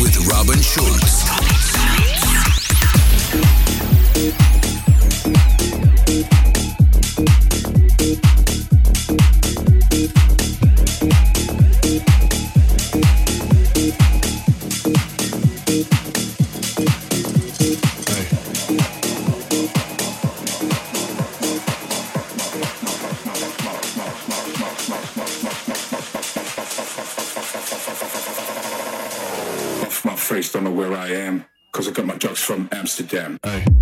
With Robin Schulz. From Amsterdam. Off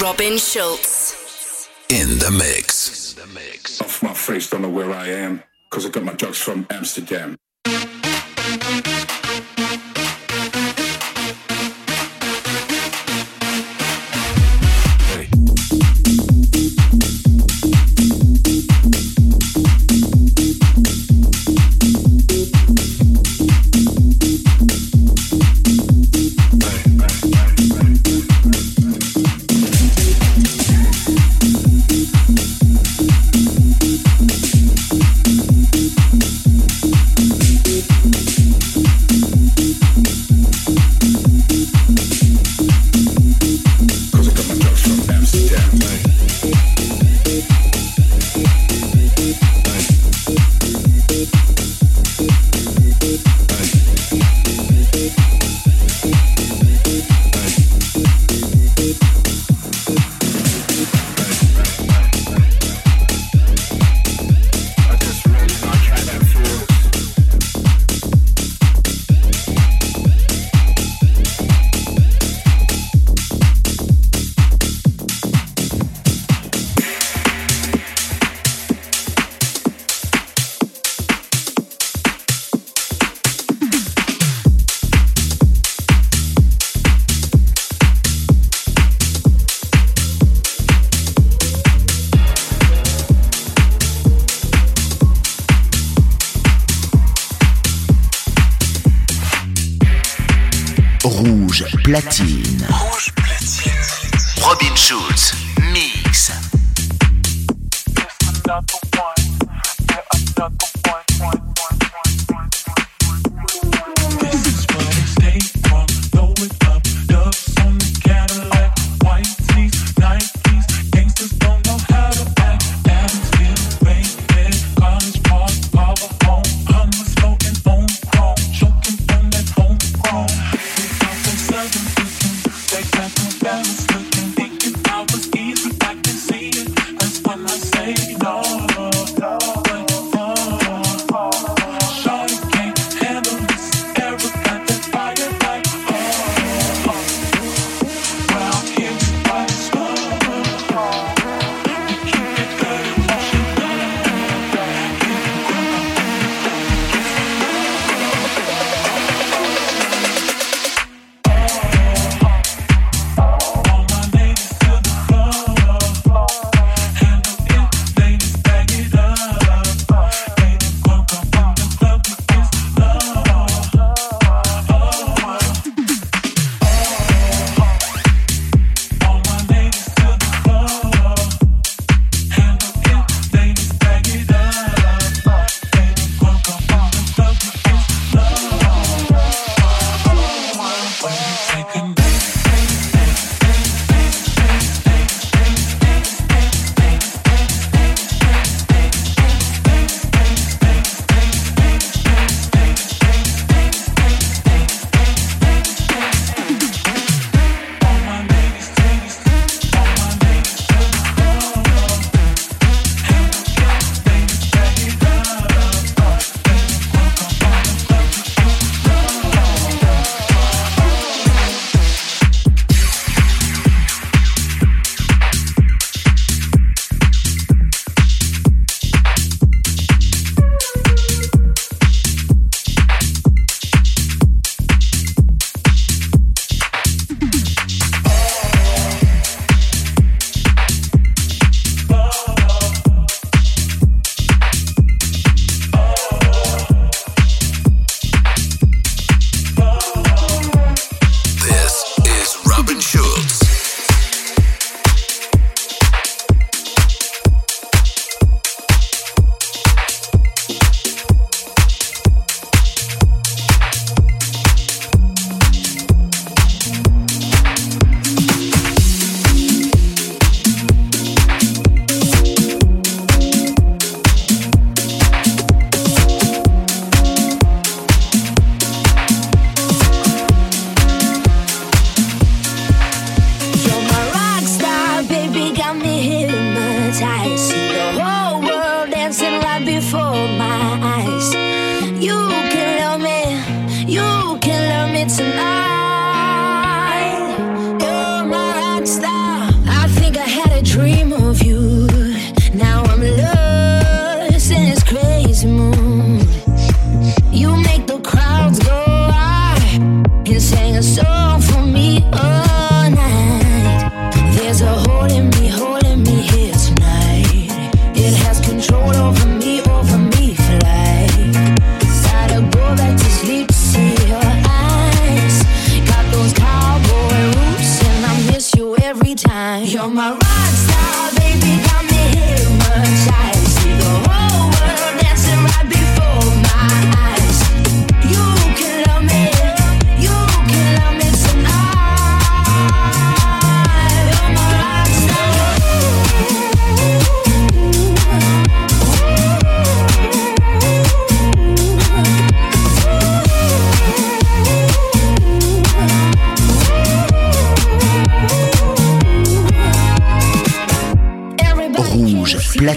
Robin Schulz. In the mix. Off my face, don't know where I am. Cause I got my drugs from Amsterdam.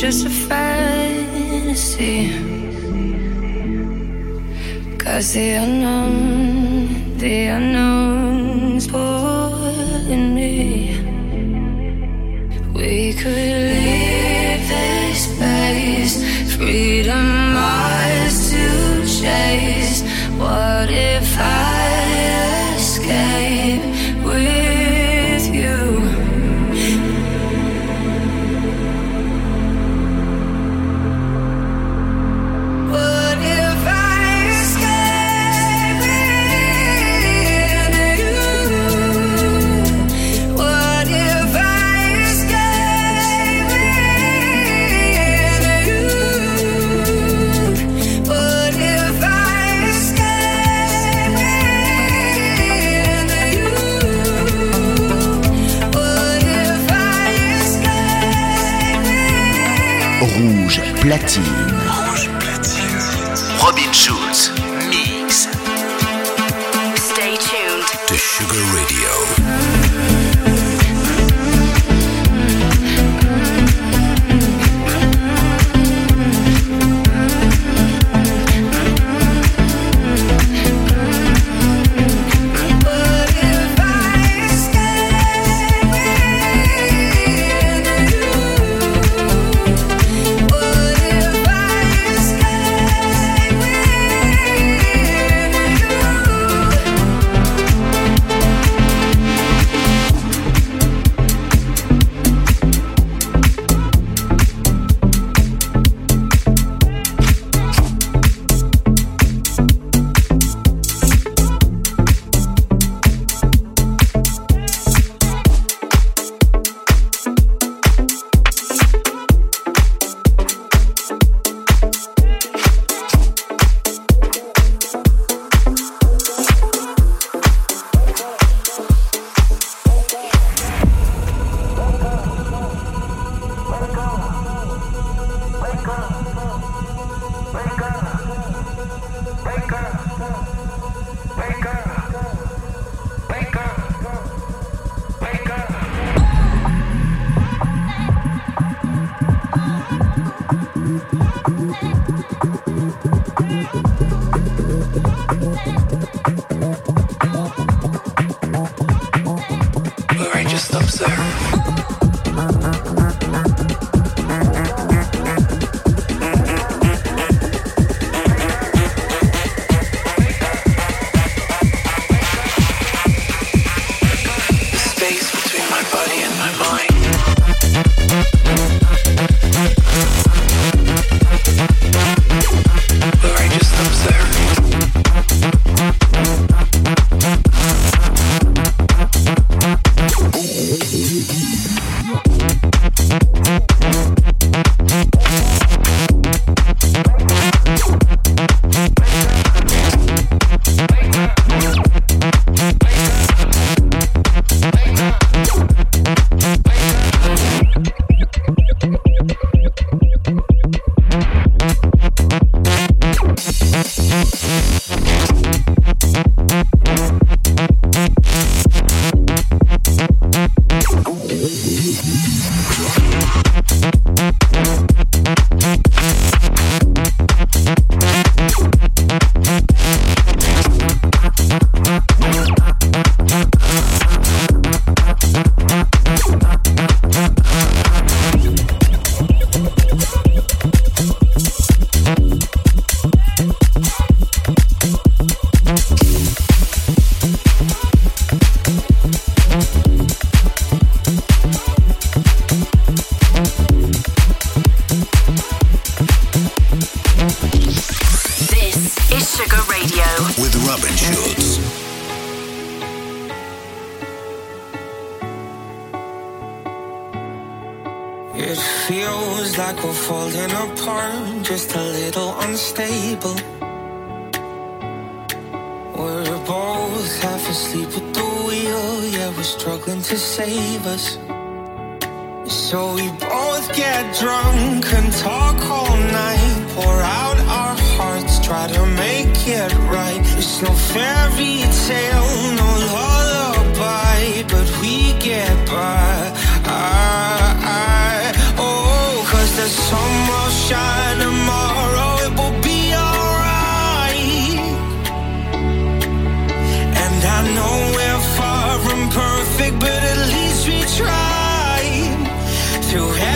Just a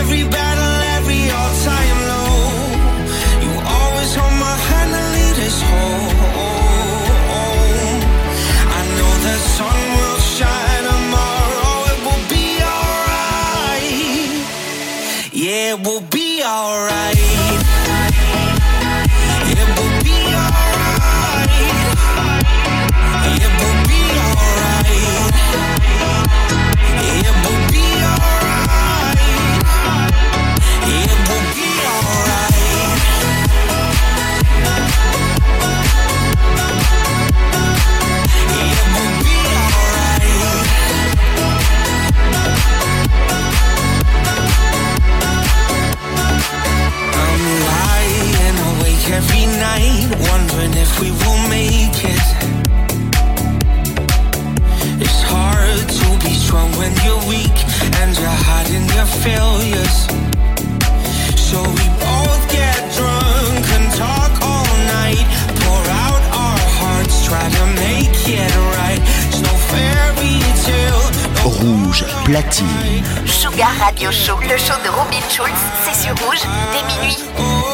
everybody night, wondering if we will make it. It's hard to be strong when you're weak and you're hiding your failures. So we both get drunk and talk all night, pour out our hearts, try to make it right. It's no fairy tale. Rouge, platine. Sugar Radio Show, le show de Robin Schulz, c'est sur Rouge, dès minuit.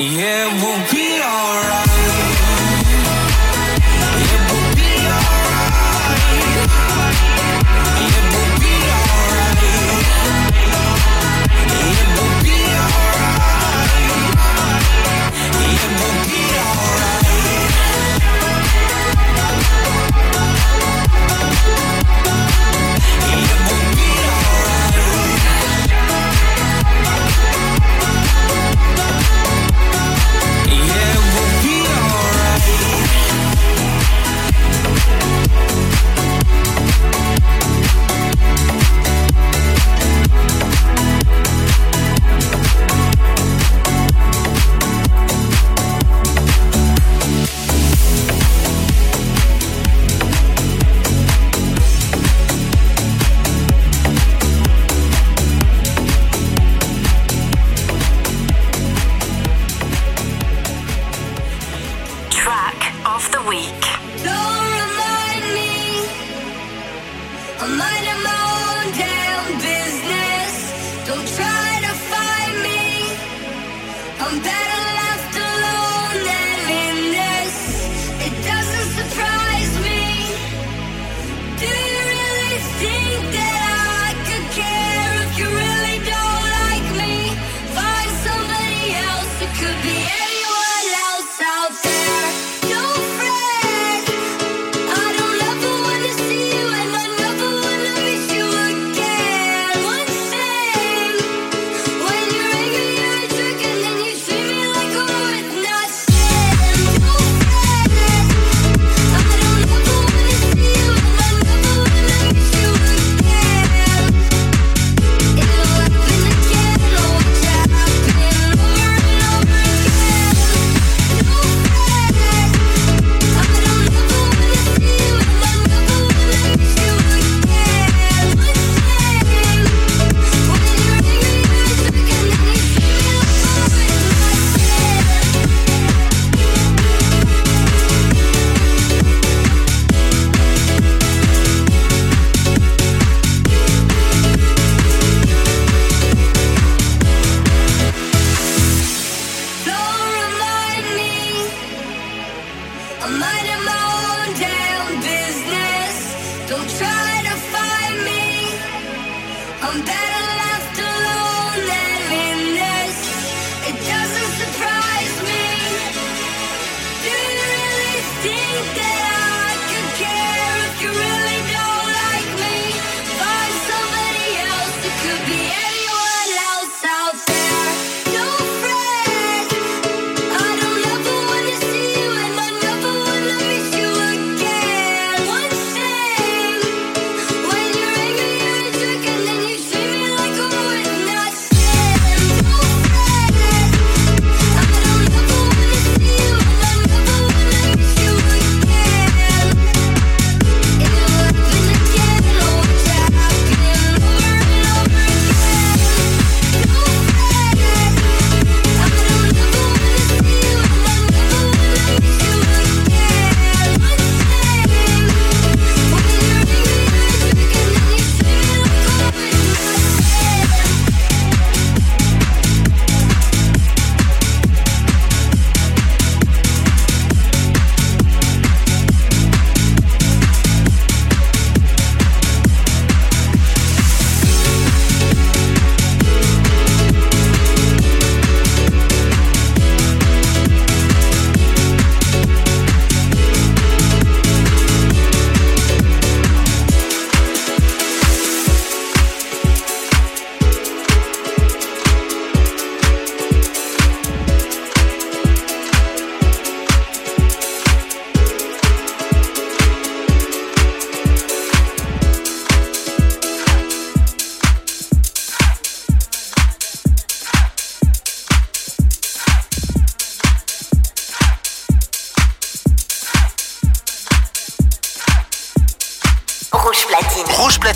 E eu vou.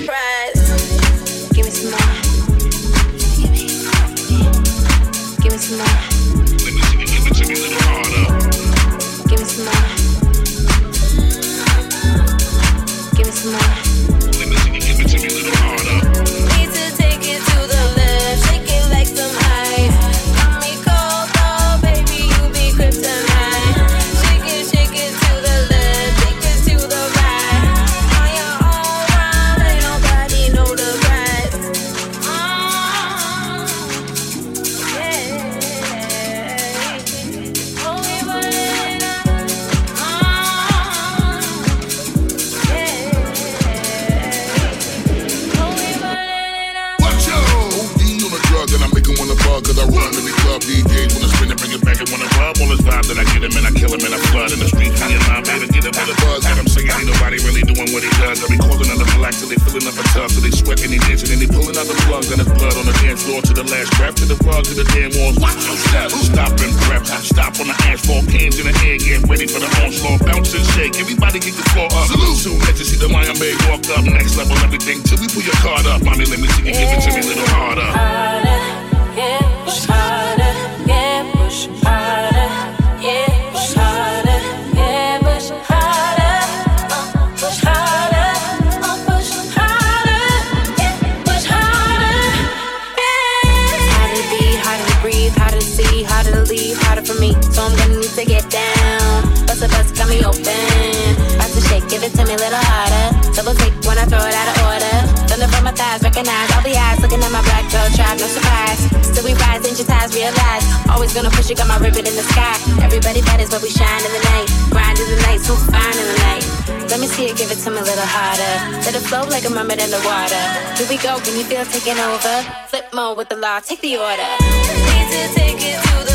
surprise. Give me some more. Give me some more. Everybody bad is but we shine in the night. Grind in the night, so fine in the night. Let me see you give it to me a little harder. Let it flow like a mermaid in the water. Here we go, can you feel taking over? Flip mode with the law, take the order. Need to take it to the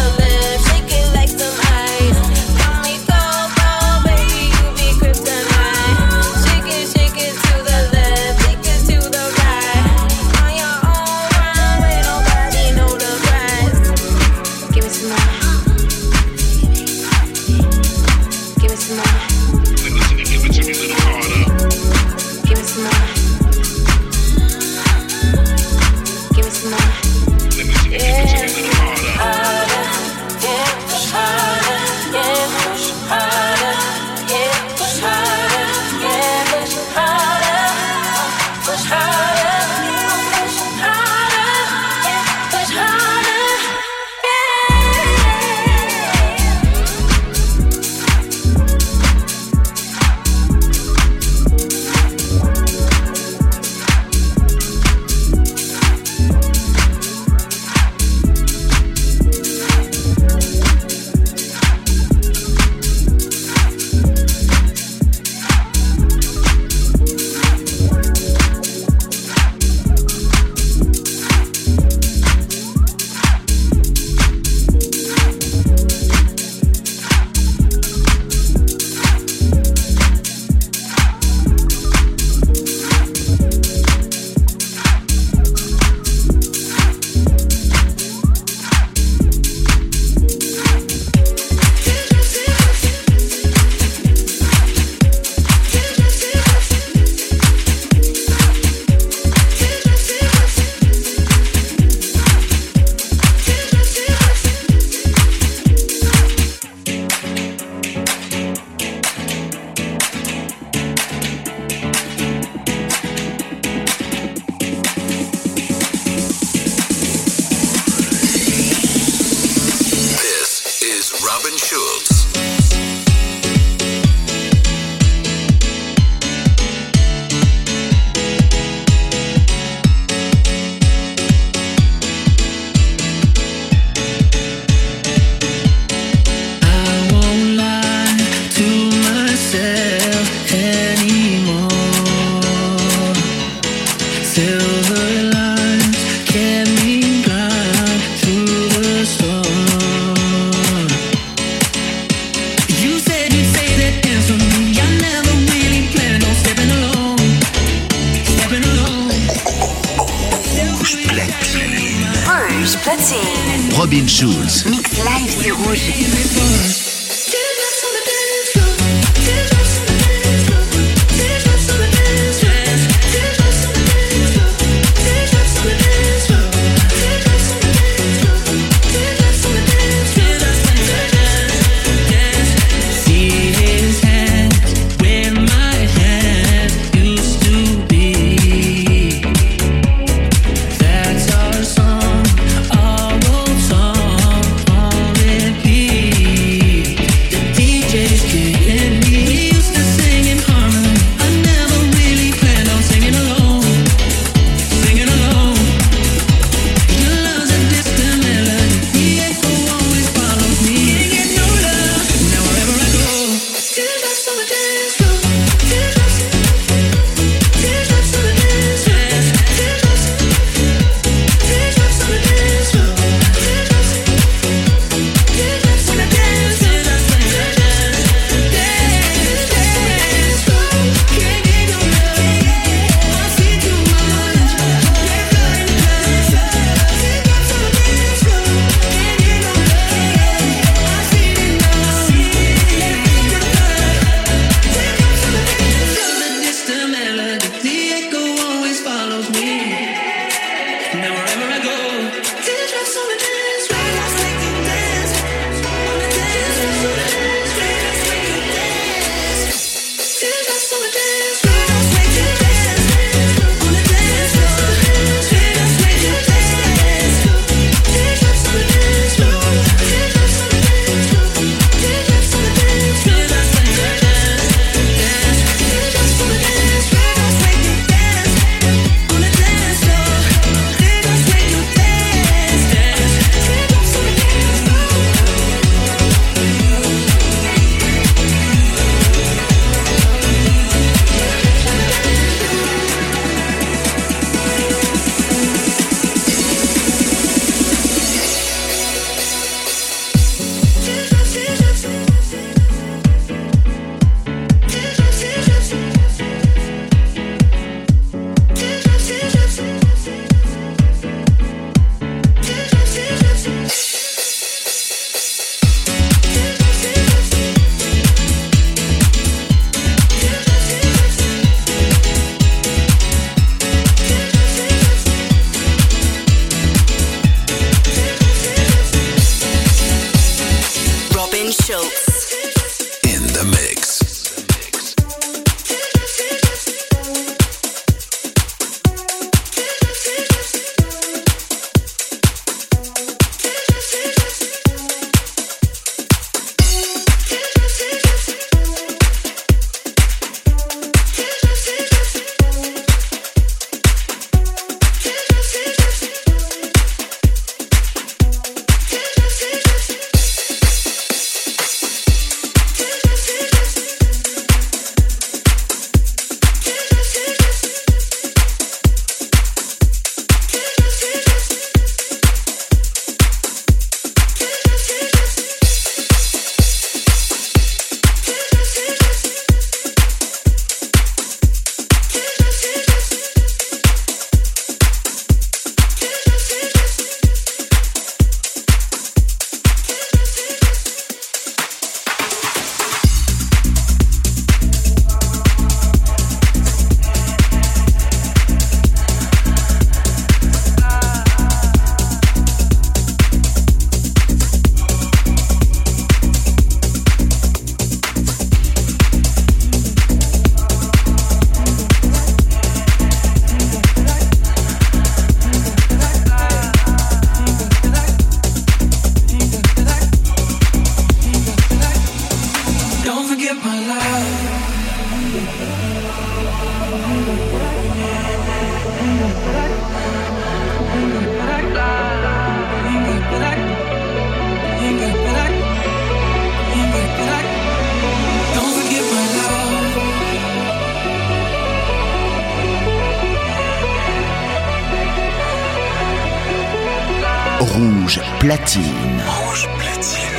Rouge platine. Rouge platine.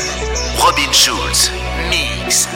Robin Schulz. Mix.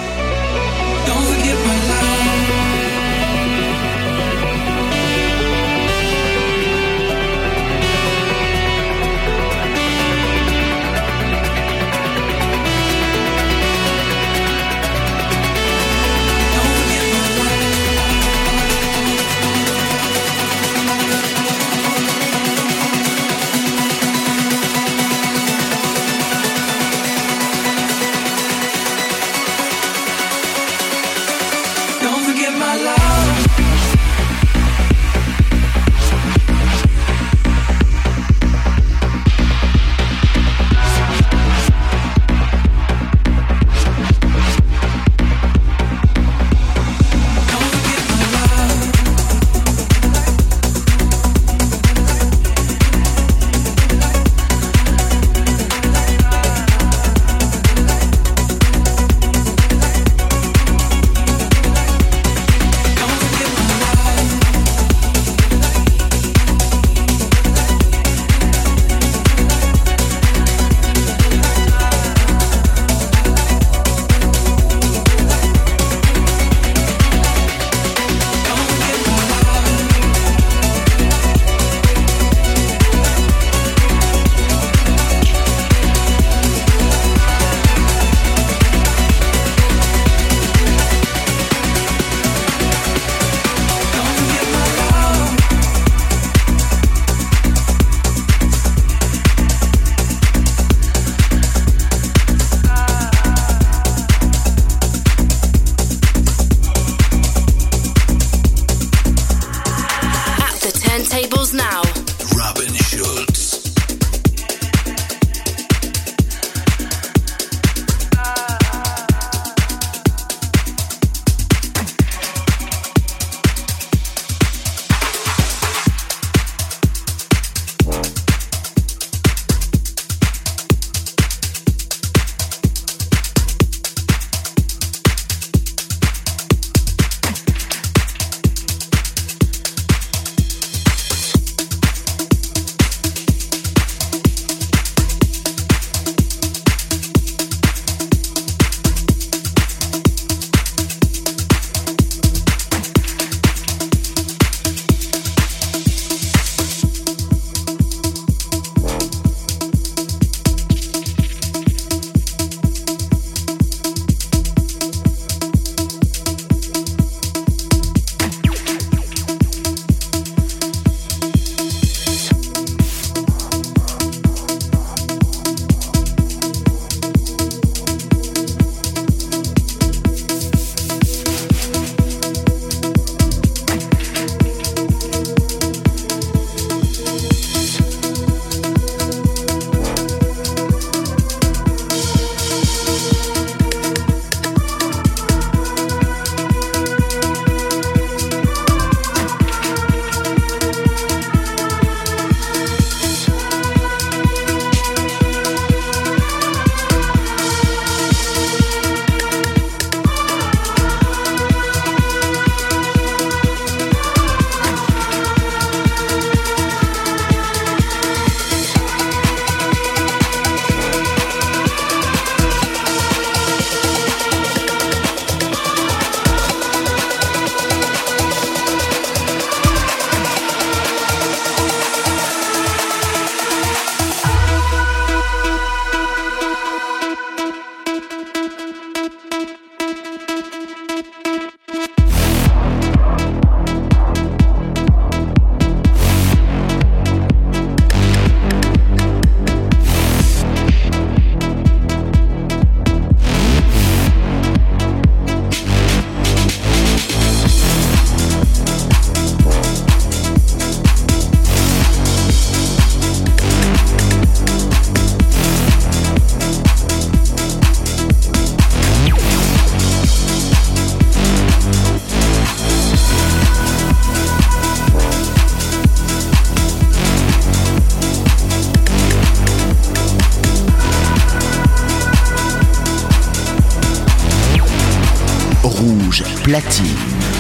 Platine.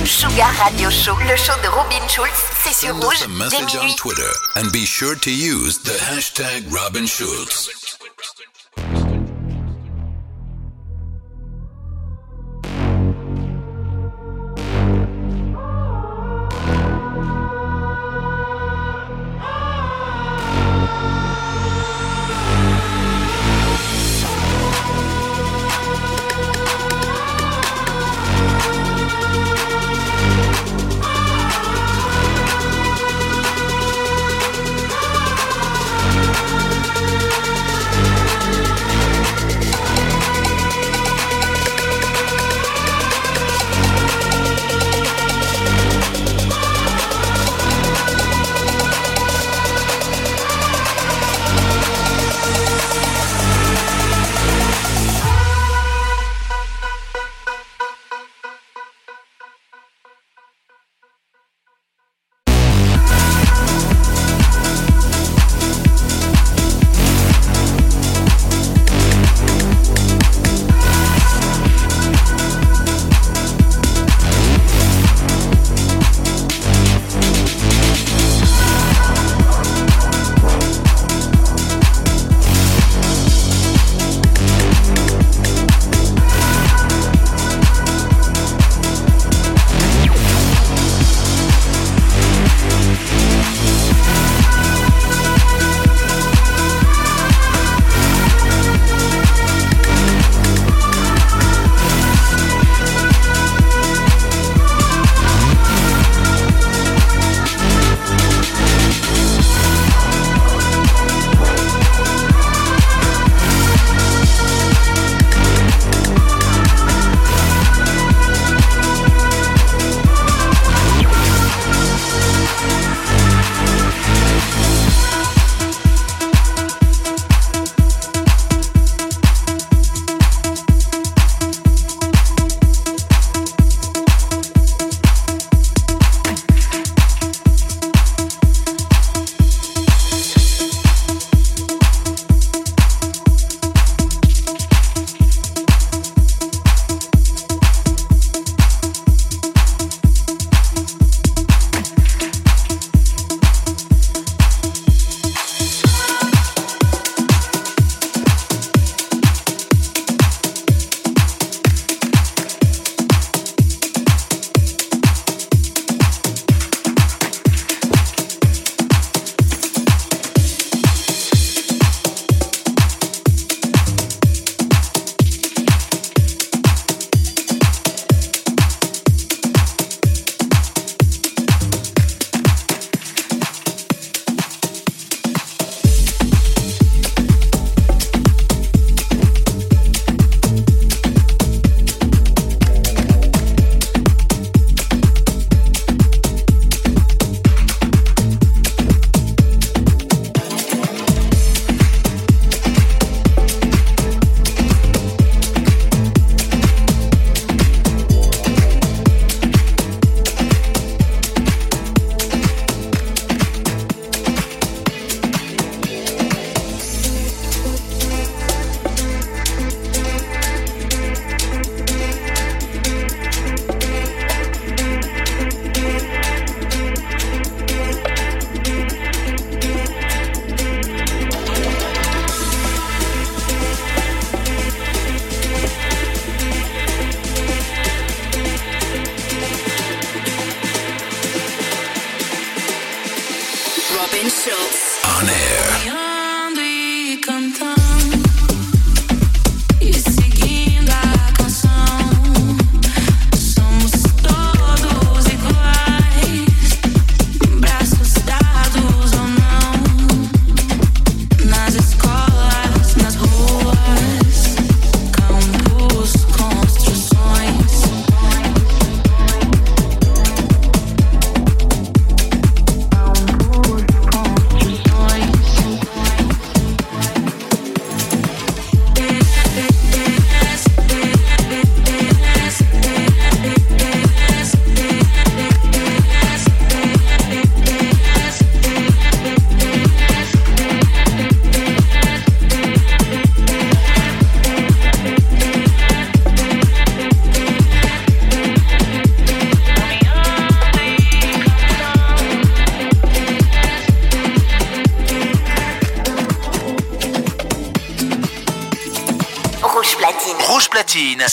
Sugar Radio Show, le show de Robin Schulz, c'est sur Send Rouge dès on. Twitter and be sure to use the hashtag Robin.